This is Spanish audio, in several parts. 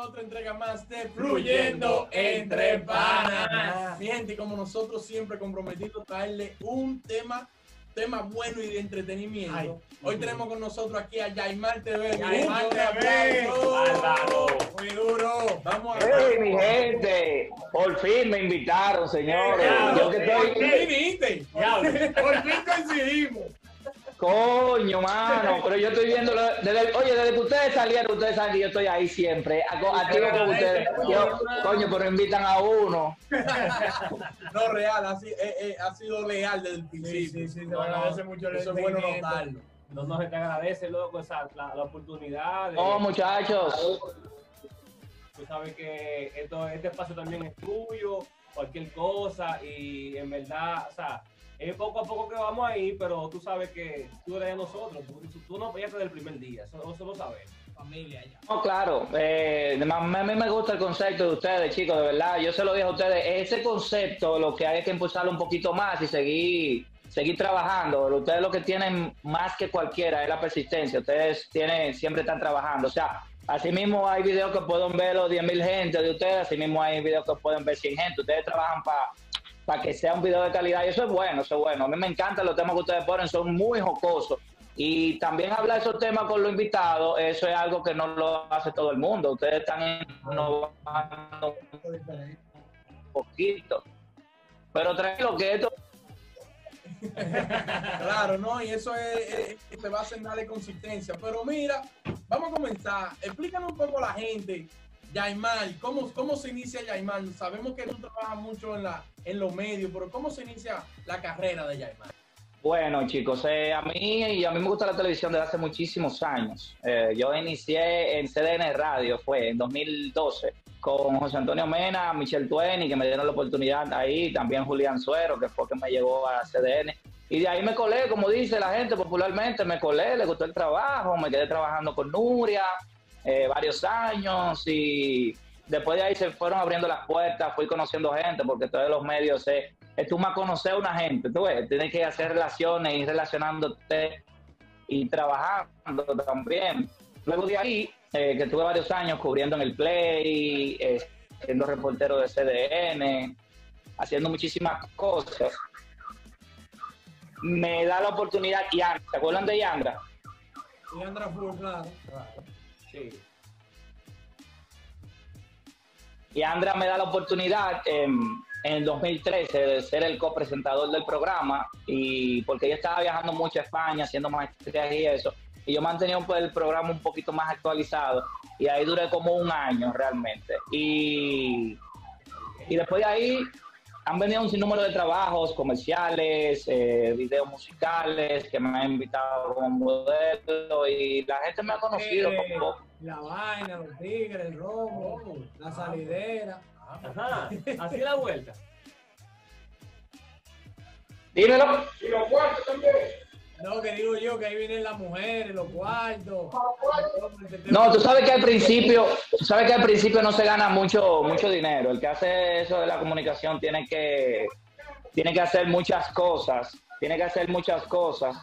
otra entrega más de Fluyendo entre Panas. Mi gente, como nosotros siempre comprometidos traerle un tema tema bueno y de entretenimiento. Hoy tenemos con nosotros aquí a Yaimar TV. Yaimar TV. Muy duro. Vamos a Hey, mi gente, por fin me invitaron, señores. Yo que Por fin estoy, viniste. Por fin coincidimos. Coño, mano, pero yo estoy viendo, desde, oye, desde que ustedes salieron, ustedes saben que yo estoy ahí siempre, activo con ustedes. Yo, coño, pero invitan a uno. No, real, eh, eh, ha sido leal desde el Sí, principio. sí, sí, se agradece mucho el Eso es bueno notarlo. No, no se te agradece, loco, esa, la, la oportunidad. De, No, muchachos. Tú sabes que esto, este espacio también es tuyo, cualquier cosa, y en verdad, o sea, es poco a poco que vamos ahí, pero tú sabes que tú eres de nosotros, tú, tú no apoyaste desde el primer día, eso, eso lo sabemos. Familia ya. No, claro, eh, a mí me gusta el concepto de ustedes, chicos, de verdad. Yo se lo dije a ustedes, ese concepto lo que hay que impulsarlo un poquito más y seguir seguir trabajando. Ustedes lo que tienen más que cualquiera es la persistencia. Ustedes tienen siempre están trabajando. O sea, así mismo hay videos que pueden ver los 10.000 gente de ustedes, así mismo hay videos que pueden ver 100 gente. Ustedes trabajan para que sea un video de calidad y eso es bueno, eso es bueno. A mí me encantan los temas que ustedes ponen, son muy jocosos. Y también hablar esos temas con los invitados, eso es algo que no lo hace todo el mundo. Ustedes están innovando un poquito. Pero tranquilo que esto Claro, ¿no? Y eso es, es- te va a hacer darle consistencia. Pero mira, vamos a comenzar. Explícanos un poco a la gente, Yaimar, ¿cómo, cómo se inicia Yaimar? Sabemos que tú trabajas mucho en, la, en los medios, pero ¿cómo se inicia la carrera de Yaimar? Bueno, chicos, eh, a mí a mí me gusta la televisión desde hace muchísimos años. Eh, yo inicié en CDN Radio, fue en 2012, con José Antonio Mena, Michelle Tueni, que me dieron la oportunidad ahí, también Julián Suero, que fue que me llevó a CDN. Y de ahí me colé, como dice la gente popularmente, me colé, le gustó el trabajo, me quedé trabajando con Nuria eh, varios años y después de ahí se fueron abriendo las puertas, fui conociendo gente, porque todos los medios es, es tú más conocer a una gente, tú ves, tienes que hacer relaciones, ir relacionándote y trabajando también. Luego de ahí, eh, que tuve varios años cubriendo en el Play, eh, siendo reportero de CDN, haciendo muchísimas cosas, me da la oportunidad, Yandra, ¿se acuerdan de Yandra? Y Andra Full, claro. Sí. Y Andra me da la oportunidad en, en el 2013 de ser el copresentador del programa y porque yo estaba viajando mucho a España haciendo maestrías y eso y yo mantenía pues, el programa un poquito más actualizado y ahí duré como un año realmente y, y después de ahí han venido un sinnúmero de trabajos comerciales, eh, videos musicales que me han invitado como modelo y la gente me ha conocido Eh, como La vaina, los tigres, el robo, la salidera. Ajá, así la vuelta. Dímelo. No, que digo yo que ahí vienen las mujeres, los cuartos. No, tú sabes que al principio, tú sabes que al principio no se gana mucho, mucho dinero. El que hace eso de la comunicación tiene que, tiene que hacer muchas cosas, tiene que hacer muchas cosas.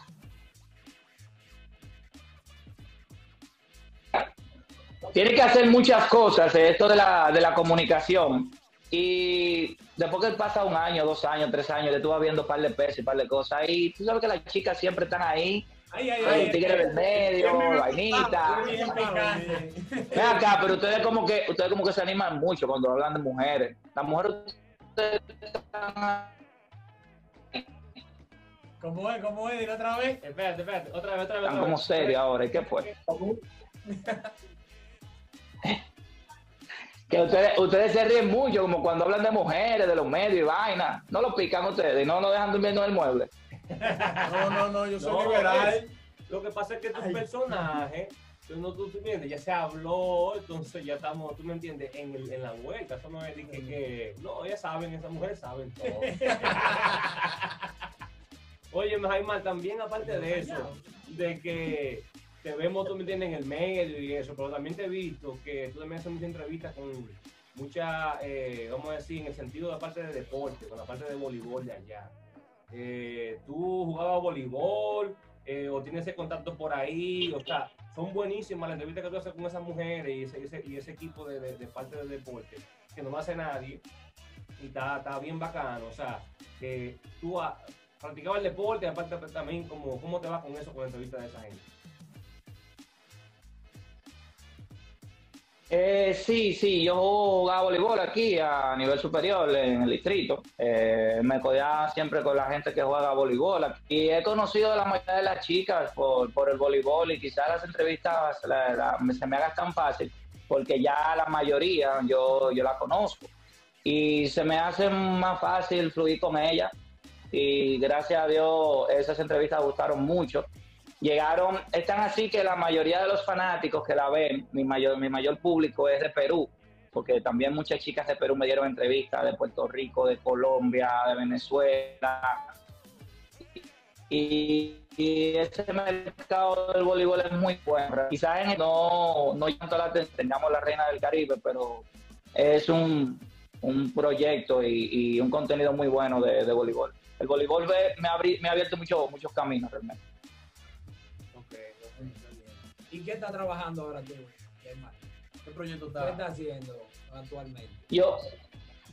Tiene que hacer muchas cosas esto de la, de la comunicación. Y después que pasa un año, dos años, tres años, que tú vas viendo un par de pesos y par de cosas. Y tú sabes que las chicas siempre están ahí, Ay, ay, tigre del medio, vainita. Ven acá, pero ustedes como que ustedes como que se animan mucho cuando hablan de mujeres. Las mujeres están- ¿Cómo es? ¿Cómo es? Dile otra vez. Espérate, espérate, otra vez, otra vez. están otra como vez. serias ahora. ¿Y qué fue? Que ustedes, ustedes se ríen mucho, como cuando hablan de mujeres, de los medios y vaina. No lo pican ustedes y no lo dejan durmiendo en el mueble. No, no, no, yo soy No, liberal. es- Lo que pasa es que tu personaje, tú, no, tú, tú entiendes, ya se habló, entonces ya estamos, tú me entiendes, en, el, en la vuelta. Eso no es que- no, ellas saben, esas mujeres saben todo. Oye, Jaime, también aparte de eso, de que te vemos, tú me entiendes, en el medio y eso, pero también te he visto que tú también haces muchas entrevistas con mucha, eh, vamos a decir, en el sentido de la parte de deporte, con la parte de voleibol de allá. Eh, ¿Tú jugabas voleibol eh, o tienes ese contacto por ahí? O sea, son buenísimas las entrevistas que tú haces con esas mujeres y ese, y ese equipo de, de- de parte del deporte, que no lo hace nadie, y está, está bien bacano, o sea, que tú has practicado el deporte, aparte también, como, ¿cómo te va con eso, con la entrevista de esa gente? Eh, sí, sí, yo jugaba voleibol aquí a nivel superior en el distrito. Eh, me codea siempre con la gente que juega voleibol. Y he conocido a la mayoría de las chicas por, por el voleibol y quizás las entrevistas la- la- se me hagan tan fácil porque ya la mayoría yo, yo la conozco. Y se me hace más fácil fluir con ella. Y gracias a Dios esas entrevistas gustaron mucho llegaron, están así que la mayoría de los fanáticos que la ven, mi mayor, mi mayor público es de Perú, porque también muchas chicas de Perú me dieron entrevistas de Puerto Rico, de Colombia, de Venezuela. Y, y ese mercado del voleibol es muy bueno. Quizás no, no tanto la ten- tengamos la Reina del Caribe, pero es un, un proyecto y, un contenido muy bueno de, voleibol. El voleibol me, ha me ha abierto mucho- muchos caminos realmente. Qué está trabajando ahora tú? ¿Qué proyecto ¿Qué está? está haciendo actualmente? Yo,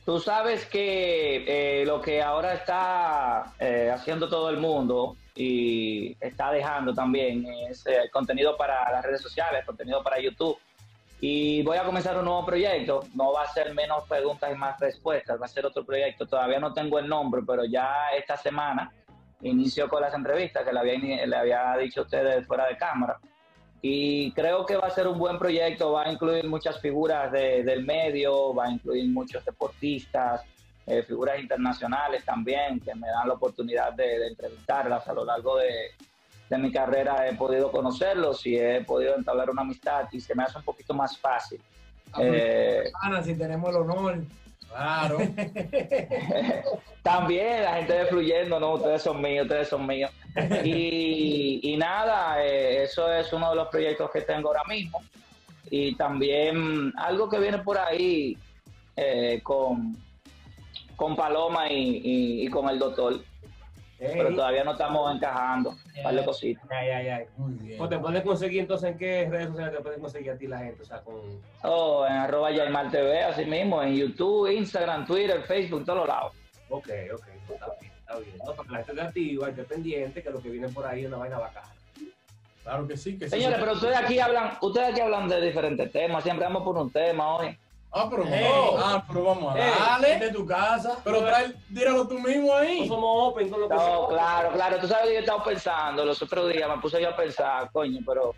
tú sabes que eh, lo que ahora está eh, haciendo todo el mundo y está dejando también es eh, contenido para las redes sociales, contenido para YouTube. Y voy a comenzar un nuevo proyecto. No va a ser menos preguntas y más respuestas, va a ser otro proyecto. Todavía no tengo el nombre, pero ya esta semana inicio con las entrevistas que le había, le había dicho a ustedes fuera de cámara. Y creo que va a ser un buen proyecto, va a incluir muchas figuras de- del medio, va a incluir muchos deportistas, eh, figuras internacionales también, que me dan la oportunidad de, de entrevistarlas a lo largo de, de mi carrera. He podido conocerlos y he podido entablar una amistad y se me hace un poquito más fácil. Eh, Ana, si tenemos el honor. Claro. También la gente de Fluyendo, no, ustedes son míos, ustedes son míos. Y, y nada, eh, eso es uno de los proyectos que tengo ahora mismo. Y también algo que viene por ahí eh, con, con Paloma y, y- y con el doctor, pero todavía no estamos encajando. Un par de cositas. ay, ay, ay. Muy bien. Pues te puedes conseguir entonces en qué redes sociales te pueden conseguir a ti la gente, o sea, con... Oh, en arroba Yaimar TV, así mismo, en YouTube, Instagram, Twitter, Facebook, todos lados. Ok, ok, está bien, está bien. ¿no? Para que la gente esté activa, esté pendiente, que lo que viene por ahí es una vaina bacana. Claro que sí, que sí. Señores, pero ustedes aquí hablan, ustedes aquí hablan de diferentes temas, siempre vamos por un tema hoy. Ah, pero, Ey. ah, pero vamos a Ey. darle. de tu casa. Pero trae, díralo tú mismo No ahí. somos open con lo que No, somos. claro, claro. Tú sabes que yo estaba pensando los otros días, me puse yo a pensar, coño, pero.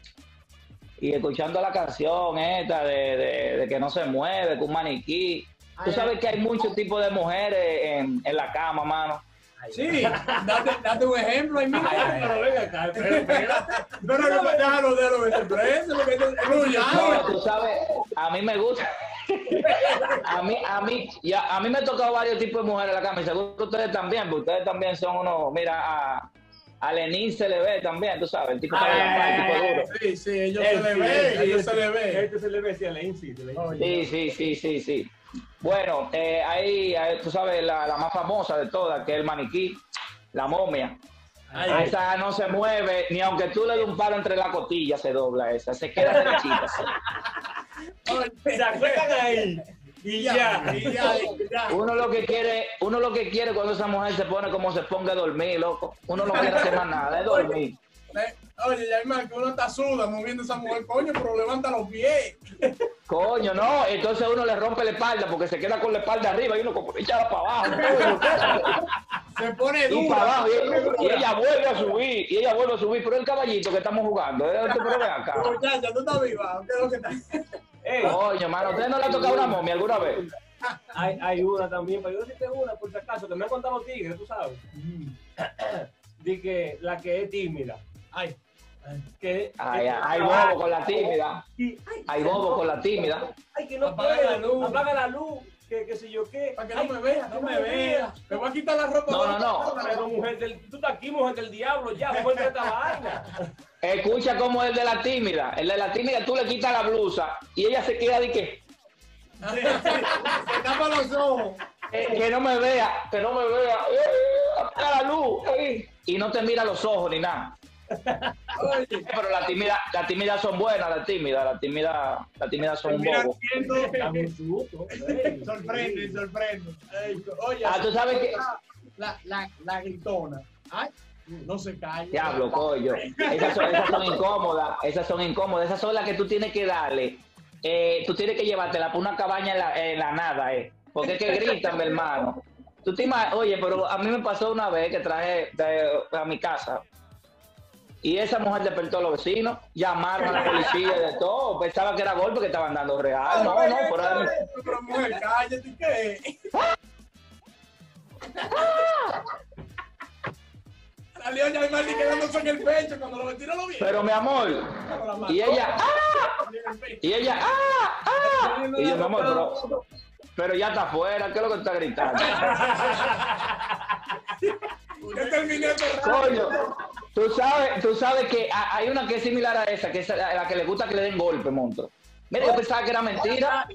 Y escuchando la canción esta de, de- de que no se mueve, que un maniquí. Tú sabes que hay muchos tipos de mujeres en, en la cama, mano. Sí, date, date un ejemplo ahí mismo. Pero venga acá, pero espérate. Pero no, déjalo, déjalo que se exprese, porque esto es No, tú sabes, a mí me gusta. A mí, a mí, ya, a mí me ha tocado varios tipos de mujeres en la cama y seguro que ustedes también, porque ustedes también son unos, mira, a, a Lenín se le ve también, tú sabes, el tipo, Ay, ay, el tipo duro. Sí, sí, ellos Él se le sí, ve, él ellos sí. se le ve. Este se le ve, sí, a la Insi, se le dice. Oye. Sí, sí, sí, sí, sí. Bueno, eh, hay, hay, tú sabes, la, la más famosa de todas, que es el maniquí, la momia. Ay, Esa no se mueve, ni aunque tú le des un palo entre la costilla, se dobla esa, se queda derechita. Se ahí. Y ya, y ya, y ya. Uno lo que quiere, uno lo que quiere cuando esa mujer se pone como se ponga a dormir, loco. Uno no quiere hacer más nada, es dormir. Oye, Yaimar, que uno está suda moviendo esa mujer, coño, pero levanta los pies. Coño, no, entonces uno le rompe la espalda porque se queda con la espalda arriba y uno como echada para abajo. Se pone y para abajo, dura. y, y ella vuelve a subir, y ella vuelve a subir, pero el caballito que estamos jugando, ¿eh? Tú, pero ven acá. Muchacha, tú estás viva, ¿qué es lo que está? Ey, Coño, mano, ¿usted no le ha tocado una momia alguna vez? hay, hay una también, pero yo decirte una, por si acaso, que me han contado tigres, tú sabes. De que la que es tímida. Ay, Que, Ay, que- hay bobo con la tímida, ay, hay bobo con la tímida. Ay, que no Apaga la luz. Apaga la luz. Que, que si yo qué. Para que Ay, no me vea, no me vea. Me voy a quitar la ropa. No, no, no. Pero mujer del, tú estás aquí, mujer del diablo, ya, mujer de esta vaina. Escucha como el de la tímida. El de la tímida tú le quitas la blusa y ella se queda de que, se tapa los ojos. eh, que no me vea, que no me vea. Eh, apaga la luz. eh. Y no te mira los ojos ni nada. Oye, Pero las tímidas, las tímidas son buenas, las tímidas, las tímidas, las tímidas son un mira, bobo. siendo- Dame susto. Ey. sorprende, sorprende. Oye, Ah, tú sabes que, la, la, la gritona. Ay, no se calla. diablo, coño, esas son, esas son incómodas, esas son incómodas, esas son las que tú tienes que darle, eh, tú tienes que llevártela por una cabaña en la, en la nada, eh, porque es que gritan, mi hermano. Tú te oye, pero a mí me pasó una vez que traje de- a mi casa y esa mujer despertó a los vecinos, llamaron a la policía y de todo, pensaba que era golpe que estaban dando real, no, no, pero era- Pero mujer, cállate, ¿qué? Salió ya y quedándose en el pecho cuando los vecinos lo vieron. pero mi amor, y ella, ¡ah! Y ella, ¡ah! ¡ah! Y yo, mi amor, pero, pero ya está afuera, ¿qué es lo que está gritando? Yo terminé cerrado. Coño, tú sabes, tú sabes que ha- hay una que es similar a esa, que es a la que le gusta que le den golpe, monstruo. Mira, yo pensaba que era mentira.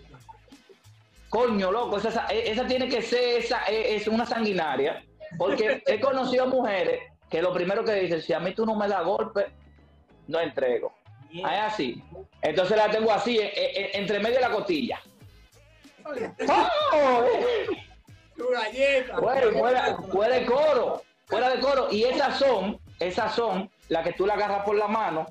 Coño, loco, esa, esa tiene que ser, esa es una sanguinaria. Porque he conocido mujeres que lo primero que dicen, si a mí tú no me das golpe, no entrego. Ah, Es así. Entonces la tengo así, en- en- entre medio de la costilla. ¡Oh! Tu galleta. Fuera, fuera de coro, fuera de coro. Y esas son, esas son las que tú la agarras por la mano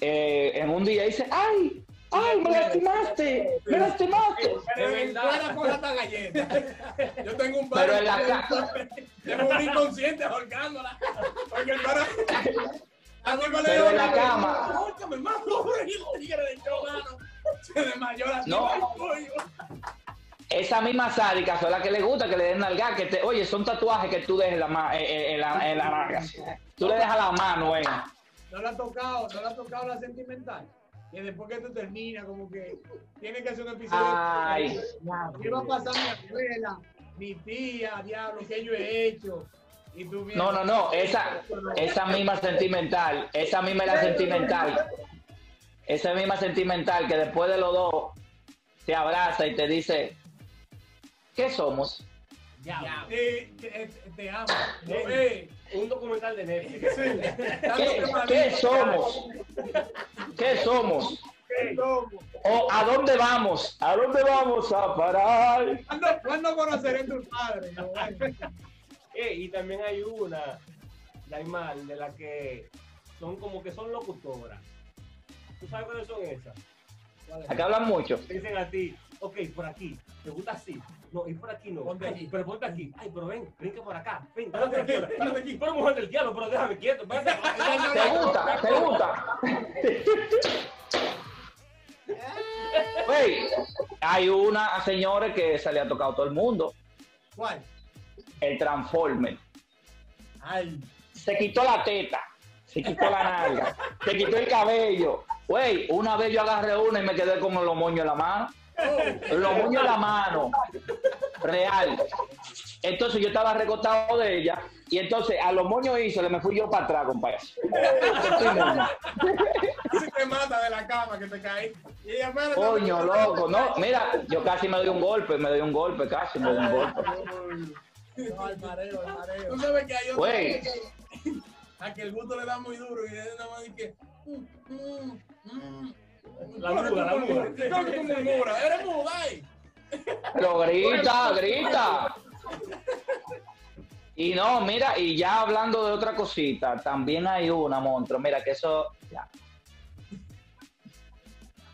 eh, en un día y dices, ¡ay! ¡ay! ¡Me lastimaste! ¡Me lastimaste! Pero De verdad. fuera con esta galleta. Yo tengo un Pero padre. en la ca- Tengo un inconsciente ahorcándola. Porque el le Pero en la cama. Ahórcame, pobre. Y los tigres de hecho, mano. Se desmayó la No. Esa misma sádica son las que le gusta que le den nalga, que te, oye, son tatuajes que tú dejes la, ma- eh, eh, la, la nalga. Tú le dejas la mano, eh. No le ha tocado, no le ha tocado la sentimental. Y después que tú terminas, como que tiene que hacer un episodio. Ay. ¿Qué va a pasar mi abuela, mi tía, diablo, qué yo he hecho? Y tú vienes- No, no, no, esa, esa misma sentimental, esa misma es la sentimental. Esa misma sentimental que después de los dos te abraza y te dice, ¿qué somos? Ya. Te, te, te amo. No, eh, Un documental de Netflix. ¿Qué, para qué somos? ¿Qué somos? ¿O a dónde vamos? ¿A dónde vamos a parar? ¿Cuándo, ¿Cuándo conoceré a tus padres? Eh, y también hay una, Daimal, de la que son como que son locutoras. ¿Tú sabes cuáles son esas? Acá hablan mucho. Dicen a ti, ok, por aquí, ¿te gusta así? No, y por aquí no. Ponte Ay, aquí. Pero ponte aquí. Ay, pero ven, ven que por acá. Ven, Párate párate aquí, párate aquí. Pero mujer del diablo, pero déjame quieto. espérate. ¿Te gusta? ¿Te gusta? Wey, hay una señora que se le ha tocado a todo el mundo, ¿Cuál? el Transformer. Ay. Se quitó la teta, se quitó la nalga, se quitó el cabello. Güey, una vez yo agarré una y me quedé con los moños en la mano. Los moños en la mano. Real. Entonces yo estaba recostado de ella y entonces a los moños hizo, le me fui yo para atrás, compadre. Estoy moño. Si te mata de la cama que te caí. Y ella, Coño, loco, no, mira, yo casi me doy un golpe, me doy un golpe, casi me doy un golpe. No, al mareo, al mareo. Tú sabes que hay otro Güey. a que el gusto le da muy duro y es nada más de que. mm, mm, mm. La ¿Cómo que muda, la que tú murmuras? Eres muda, ay. Pero grita, grita. Y no, mira, y ya hablando de otra cosita, también hay una, monstruo, mira que eso, ya.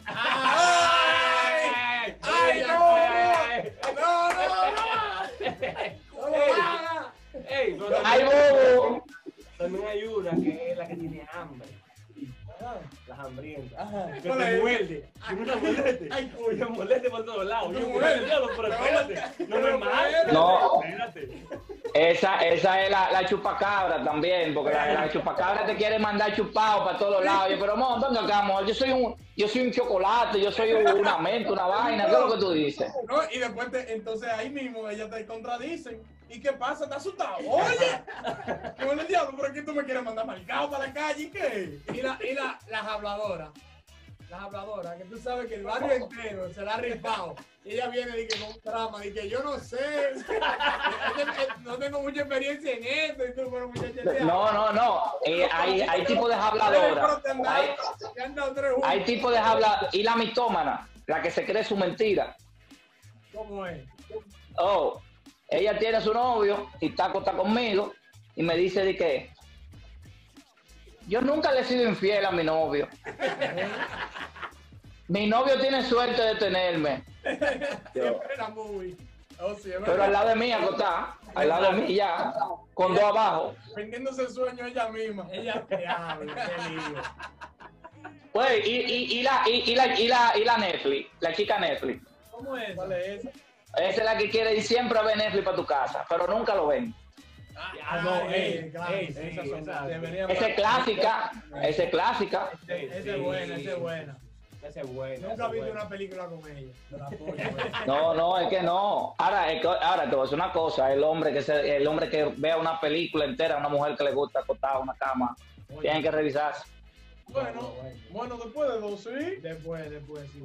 ¡Ay! ¡Ay, no! ¡No, no, no! ¡Ay, bobo! también hay una que es la que tiene hambre. Las hambrientas. Ajá. Que ¿Cuál te muerde. Que te moleste. Ay, Que te moleste por todos lados. Yo muerde. diablo, pero espérate. No me mates. No. Espérate. Esa, esa es la, la chupacabra también, porque la, la chupacabra te quiere mandar chupado para todos lados. Yo, pero mon, venga acá, amor, yo soy un, yo soy un chocolate, yo soy una menta, una vaina, ¿qué es lo que tú dices? No, y después, te- entonces ahí mismo ellas te contradicen. ¿Y qué pasa? ¿Estás asustado? Oye, ¿qué bueno el diablo? ¿Por qué tú me quieres mandar marcado para la calle? ¿Y qué? Y, la, y la, las habladoras. las habladoras, que tú sabes que el barrio entero se la ha rifado. Y ella viene y que con un drama, y que yo no sé, no tengo mucha experiencia en esto, y tú, muchacha, No, no, no. Eh, hay, hay tipos de habladoras. Hay, hay tipos de habladoras. Y la mitómana, la que se cree su mentira. ¿Cómo es? Oh, ella tiene a su novio y está acostada conmigo y me dice de que yo nunca le he sido infiel a mi novio. mi novio tiene suerte de tenerme. Siempre era muy. Oh, sí, Pero al lado de mí acostada, al lado de mí ya, con dos abajo. Vendiéndose el sueño ella misma. Ella te habla, qué lío. Pues, y, y, y, la, y, y la, y, la, y la Netflix, la chica Netflix. ¿Cómo es? ¿Cuál es esa? Esa es la que quiere ir siempre a ver Netflix para tu casa, pero nunca lo ven. Ah, no, ey, claro, ey, sí, Esas son, esa- es clásica, esa es clásica. sí, Esa sí. es buena, esa es buena. Esa es buena. Nunca he visto una película con ella. No, no, es que no. Ahora, es que- ahora te voy a decir una cosa, el hombre que se, el hombre que vea una película entera, una mujer que le gusta acostada en una cama, tienen que revisarse. Bueno, bueno, después de dos, ¿sí? Después, después, sí.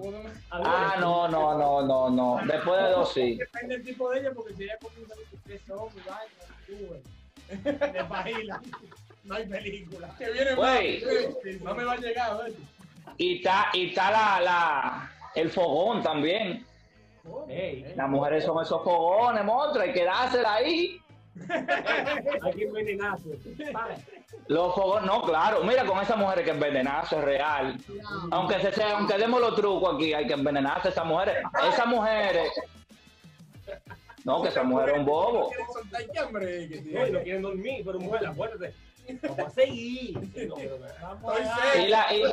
Ah, no, no, no, no, no. Después de dos sí. Depende del tipo de ella, porque si ella comienza con tres ojos vaina, sube. De pajila. No hay película. Que viene más. No me va a llegar, ¿ves? Y está, y está la, la, el fogón también. Ey, Las mujeres son esos fogones, monstruos, hay que dársela ahí. hay que envenenarse. Los fogones, no, claro, mira con esas mujeres que envenenarse es real. Aunque se sea, aunque demos los trucos aquí, hay que envenenarse a esas mujeres. Esas mujeres. No, que esa mujer es un bobo. ¿Quieren soltar qué hambre que No, no quieren dormir, pero mujer, acuérdate. Vamos a seguir. Sí, no, pero- Vamos seco. Y la, y,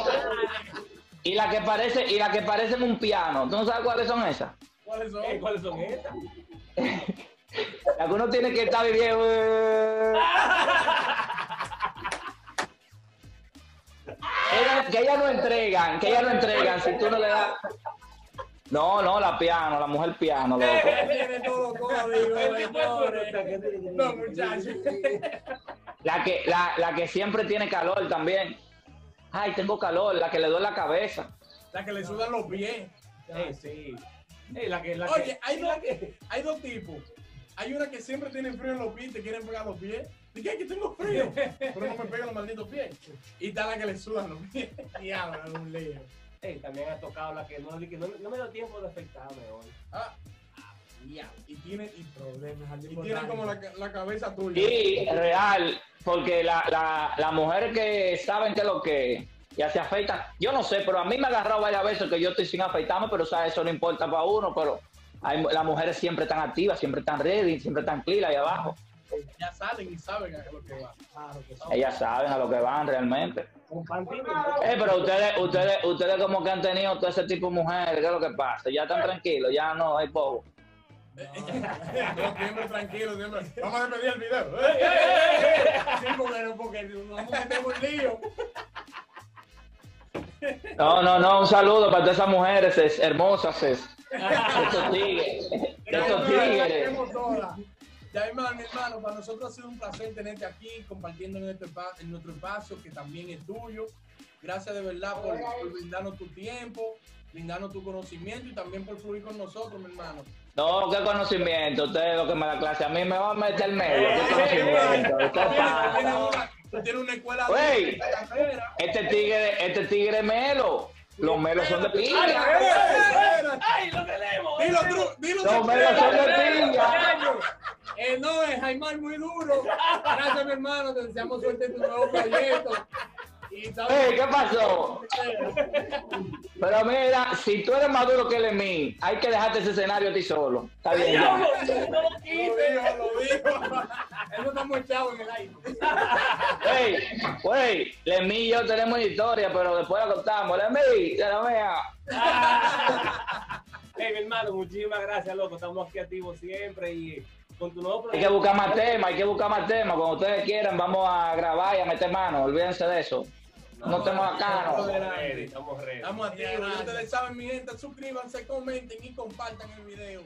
y la que parece, y la que parecen un piano. ¿Tú no sabes cuáles son esas? ¿Cuáles son? Ey, ¿Cuáles son estas? La que uno tiene que estar viviendo. Ella- que ellas no entregan, que ellas no entregan si tú no le das. No, no, la piano, la mujer piano, loco. Tiene todo código, señores. No, muchachos. La que, la, la que siempre tiene calor también. Ay, tengo calor, la que le duele la cabeza. La que le sudan los pies. Ey, sí. Ey, la que, la Oye, que, hay dos, que, hay dos tipos. Hay una que siempre tienen frío en los pies y te quieren pegar los pies. Dije que tengo frío, pero no me pegan los malditos pies. Y está la que le sudan los pies. Diablo, es un lío. ey, también ha tocado la que no, que no, no me da tiempo de afectarme hoy. Ah, diablo. y tiene, y, Problemas y tiene como la, la cabeza tuya. Y real, porque la, la, las mujeres que saben que lo que ya se afeitan, yo no sé, pero a mí me ha agarrado varias veces que yo estoy sin afeitarme, pero o sea, eso no importa para uno, pero hay, las mujeres siempre están activas, siempre están ready, siempre están clear ahí abajo. Ya salen y saben a lo que va. Claro que sí. Ellas saben a lo que van realmente. Eh, pero ustedes, ustedes, ustedes como que han tenido todo ese tipo de mujeres, ¿qué es lo que pasa? Ya están tranquilos, ya no hay poco. No, siempre tranquilo, siempre. Vamos a despedir el video. Sí, porque no, porque nos vamos a meter un lío. No, no, no, un saludo para todas esas mujeres es, hermosas, es, estos tigres, estos tigres. Ya, hermano, hermano, para nosotros ha sido un placer tenerte aquí compartiendo en, este, en nuestro espacio que también es tuyo. Gracias de verdad por, por brindarnos tu tiempo, brindarnos tu conocimiento y también por fluir con nosotros, mi hermano. No, qué conocimiento, usted es lo que me da clase, a mí me va a meter el medio, qué conocimiento, ¿qué Tú tienes pasa? una, escuela de carrera. Este tigre, este tigre melo, los melos son de espera. ¡Ay, lo tenemos! Dilo, tú, dilo. melos son de pinga. Eh, no, es Jaimar muy duro. Gracias, mi hermano. Te deseamos suerte en tu nuevo proyecto. Y sabes- Ey, ¿qué pasó? Pero mira, si tú eres más duro que el de mí, hay que dejarte ese escenario a ti solo. Está bien, ya. ¡No lo Lo digo, lo digo. Eso está muy chavo en el aire. Ey, güey, Lemmy y yo tenemos una historia, pero después la contamos. Lemmy, de la mía. Hey, mi hermano, muchísimas gracias, loco. Estamos aquí activos siempre y con tu nuevo Hay que buscar más temas, hay que buscar más temas. Cuando ustedes quieran, vamos a grabar y a meter mano. Olvídense de eso. No estemos acá, Estamos no. ready, estamos ready. Estamos activos. Y Ustedes saben, mi gente, suscríbanse, comenten y compartan el video.